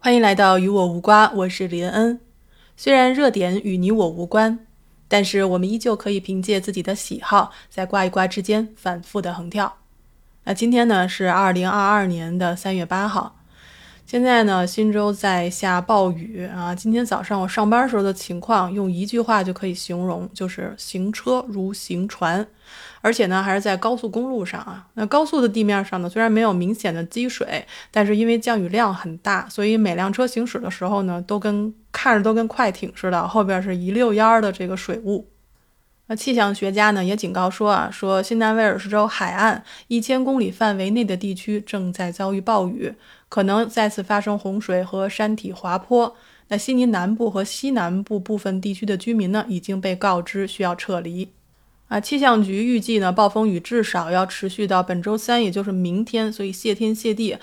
欢迎来到与我无瓜，我是林恩。虽然热点与你我无关，但是我们依旧可以凭借自己的喜好，在瓜一瓜之间反复的横跳。那今天呢是二零二二年的三月八号。现在呢，新州在下暴雨啊。今天早上我上班时候的情况，用一句话就可以形容，就是行车如行船。而且呢，还是在高速公路上啊。那高速的地面上呢，虽然没有明显的积水，但是因为降雨量很大，所以每辆车行驶的时候呢，都跟看着都跟快艇似的，后边是一溜烟儿的这个水雾。那气象学家呢也警告说啊，说新南威尔士州海岸一千公里范围内的地区正在遭遇暴雨，可能再次发生洪水和山体滑坡。那悉尼南部和西南部部分地区的居民呢已经被告知需要撤离。啊，气象局预计呢暴风雨至少要持续到本周三，也就是明天，所以谢天谢地。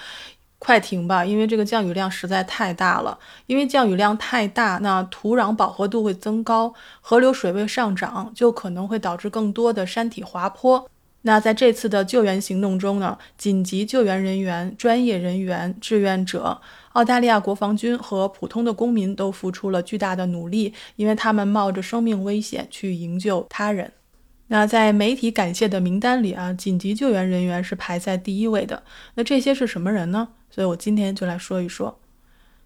快停吧，因为这个降雨量实在太大了。因为降雨量太大，那土壤饱和度会增高，河流水位上涨，就可能会导致更多的山体滑坡。那在这次的救援行动中呢，紧急救援人员、专业人员、志愿者、澳大利亚国防军和普通的公民都付出了巨大的努力，因为他们冒着生命危险去营救他人。那在媒体感谢的名单里啊，紧急救援人员是排在第一位的。那这些是什么人呢？所以我今天就来说一说，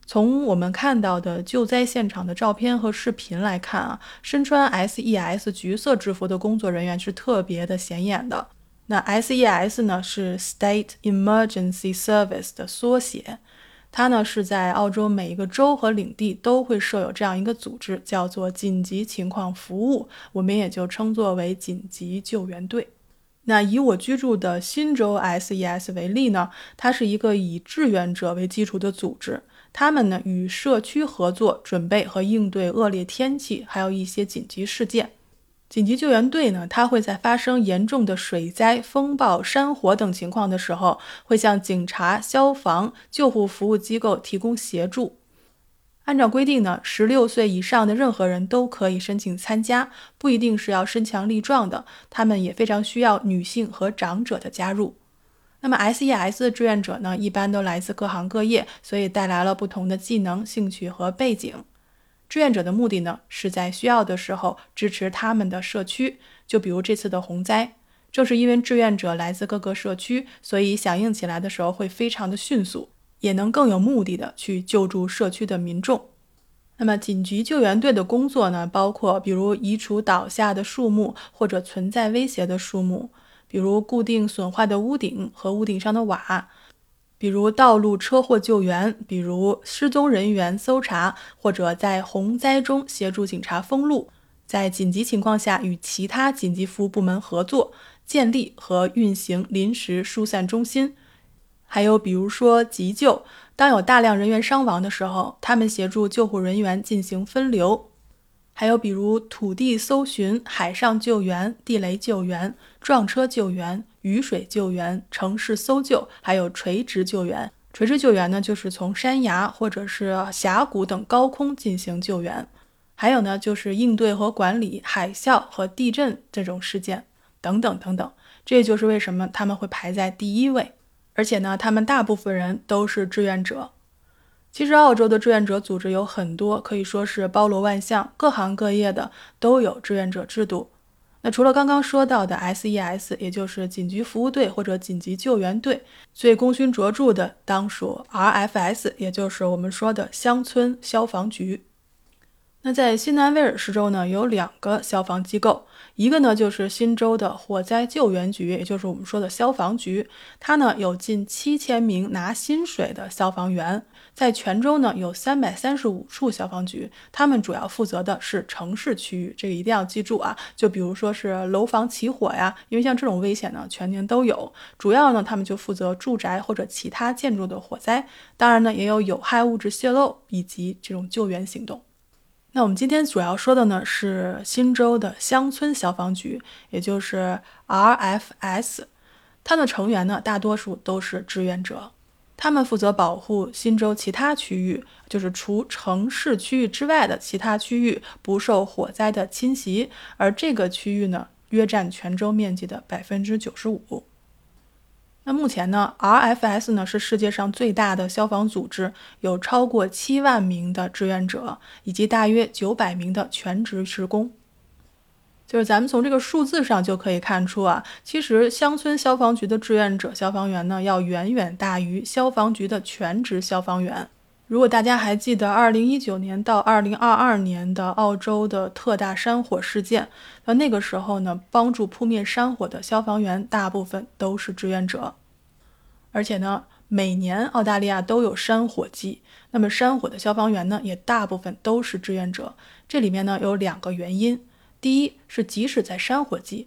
从我们看到的救灾现场的照片和视频来看啊，身穿 SES 橘色制服的工作人员是特别的显眼的。那 SES 呢是 State Emergency Service 的缩写，它呢是在澳洲每一个州和领地都会设有这样一个组织，叫做紧急情况服务，我们也就称作为紧急救援队。那以我居住的新州 SES 为例呢，它是一个以志愿者为基础的组织，他们呢与社区合作，准备和应对恶劣天气，还有一些紧急事件。紧急救援队呢，它会在发生严重的水灾、风暴、山火等情况的时候，会向警察、消防、救护服务机构提供协助。按照规定呢，十六岁以上的任何人都可以申请参加，不一定是要身强力壮的，他们也非常需要女性和长者的加入。那么 SES 的志愿者呢，一般都来自各行各业，所以带来了不同的技能、兴趣和背景。志愿者的目的呢，是在需要的时候支持他们的社区。就比如这次的洪灾，正是因为志愿者来自各个社区，所以响应起来的时候会非常的迅速。也能更有目的的去救助社区的民众。那么紧急救援队的工作呢，包括比如移除倒下的树木或者存在威胁的树木，比如固定损坏的屋顶和屋顶上的瓦，比如道路车祸救援，比如失踪人员搜查，或者在洪灾中协助警察封路，在紧急情况下与其他紧急服务部门合作，建立和运行临时疏散中心。还有，比如说急救，当有大量人员伤亡的时候，他们协助救护人员进行分流；还有，比如土地搜寻、海上救援、地雷救援、撞车救援、雨水救援、城市搜救，还有垂直救援。垂直救援呢，就是从山崖或者是峡谷等高空进行救援；还有呢，就是应对和管理海啸和地震这种事件等等等等。这也就是为什么他们会排在第一位。而且呢，他们大部分人都是志愿者。其实，澳洲的志愿者组织有很多，可以说是包罗万象，各行各业的都有志愿者制度。那除了刚刚说到的 SES，也就是紧急服务队或者紧急救援队，最功勋卓著的当属 RFS，也就是我们说的乡村消防局。那在新南威尔士州呢，有两个消防机构，一个呢就是新州的火灾救援局，也就是我们说的消防局，它呢有近七千名拿薪水的消防员，在全州呢有三百三十五处消防局，他们主要负责的是城市区域，这个一定要记住啊。就比如说是楼房起火呀，因为像这种危险呢全年都有，主要呢他们就负责住宅或者其他建筑的火灾，当然呢也有有害物质泄漏以及这种救援行动。那我们今天主要说的呢是新州的乡村消防局，也就是 RFS，它的成员呢大多数都是志愿者，他们负责保护新州其他区域，就是除城市区域之外的其他区域不受火灾的侵袭，而这个区域呢约占全州面积的百分之九十五。那目前呢，RFS 呢是世界上最大的消防组织，有超过七万名的志愿者，以及大约九百名的全职职工。就是咱们从这个数字上就可以看出啊，其实乡村消防局的志愿者消防员呢，要远远大于消防局的全职消防员。如果大家还记得二零一九年到二零二二年的澳洲的特大山火事件，那那个时候呢，帮助扑灭山火的消防员大部分都是志愿者。而且呢，每年澳大利亚都有山火季，那么山火的消防员呢，也大部分都是志愿者。这里面呢，有两个原因。第一是，即使在山火季，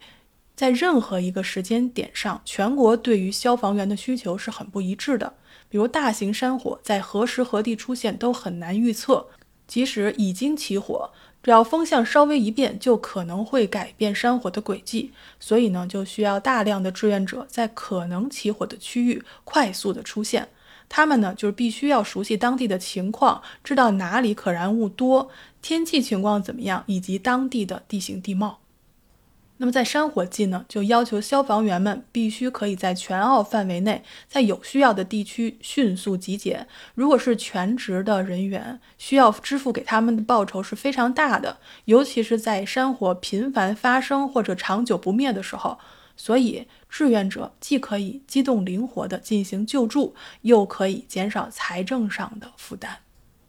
在任何一个时间点上，全国对于消防员的需求是很不一致的。比如大型山火在何时何地出现都很难预测，即使已经起火，只要风向稍微一变，就可能会改变山火的轨迹。所以呢，就需要大量的志愿者在可能起火的区域快速的出现。他们呢，就是必须要熟悉当地的情况，知道哪里可燃物多，天气情况怎么样，以及当地的地形地貌。那么在山火季呢，就要求消防员们必须可以在全澳范围内，在有需要的地区迅速集结。如果是全职的人员，需要支付给他们的报酬是非常大的，尤其是在山火频繁发生或者长久不灭的时候。所以，志愿者既可以机动灵活地进行救助，又可以减少财政上的负担。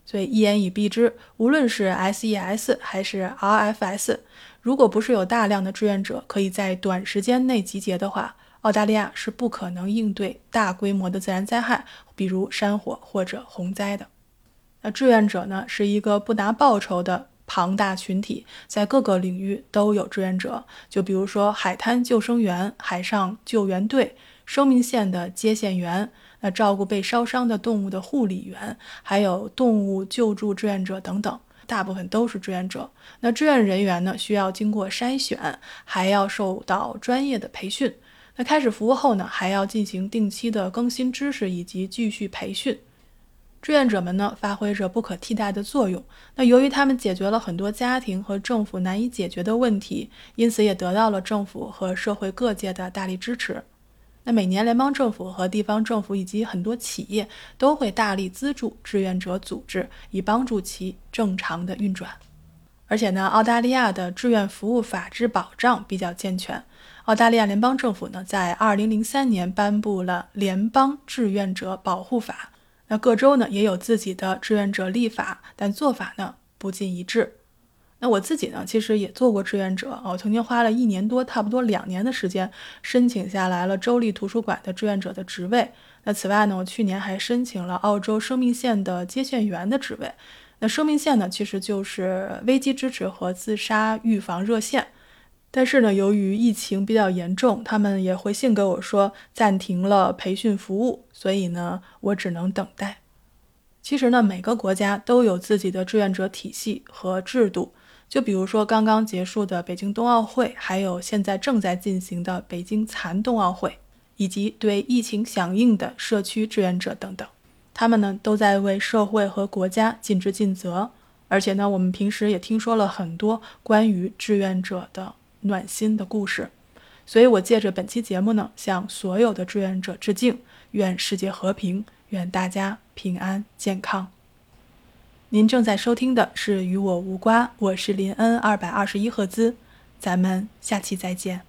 所以，一言以蔽之，无论是 SES 还是 RFS，如果不是有大量的志愿者可以在短时间内集结的话，澳大利亚是不可能应对大规模的自然灾害，比如山火或者洪灾的。那志愿者呢，是一个不拿报酬的。庞大群体在各个领域都有志愿者，就比如说海滩救生员、海上救援队、生命线的接线员，那照顾被烧伤的动物的护理员，还有动物救助志愿者等等，大部分都是志愿者。那志愿人员呢，需要经过筛选，还要受到专业的培训。那开始服务后呢，还要进行定期的更新知识以及继续培训。志愿者们呢，发挥着不可替代的作用。那由于他们解决了很多家庭和政府难以解决的问题，因此也得到了政府和社会各界的大力支持。那每年联邦政府和地方政府以及很多企业都会大力资助志愿者组织，以帮助其正常的运转。而且呢，澳大利亚的志愿服务法制保障比较健全。澳大利亚联邦政府呢，在2003年颁布了《联邦志愿者保护法》。那各州呢也有自己的志愿者立法，但做法呢不尽一致。那我自己呢，其实也做过志愿者，我曾经花了一年多，差不多两年的时间，申请下来了州立图书馆的志愿者的职位。那此外呢，我去年还申请了澳洲生命线的接线员的职位。那生命线呢，其实就是危机支持和自杀预防热线。但是呢，由于疫情比较严重，他们也回信给我说暂停了培训服务，所以呢，我只能等待。其实呢，每个国家都有自己的志愿者体系和制度，就比如说刚刚结束的北京冬奥会，还有现在正在进行的北京残冬奥会，以及对疫情响应的社区志愿者等等，他们呢都在为社会和国家尽职尽责。而且呢，我们平时也听说了很多关于志愿者的。暖心的故事，所以我借着本期节目呢，向所有的志愿者致敬，愿世界和平，愿大家平安健康。您正在收听的是《与我无关》，我是林恩，二百二十一赫兹，咱们下期再见。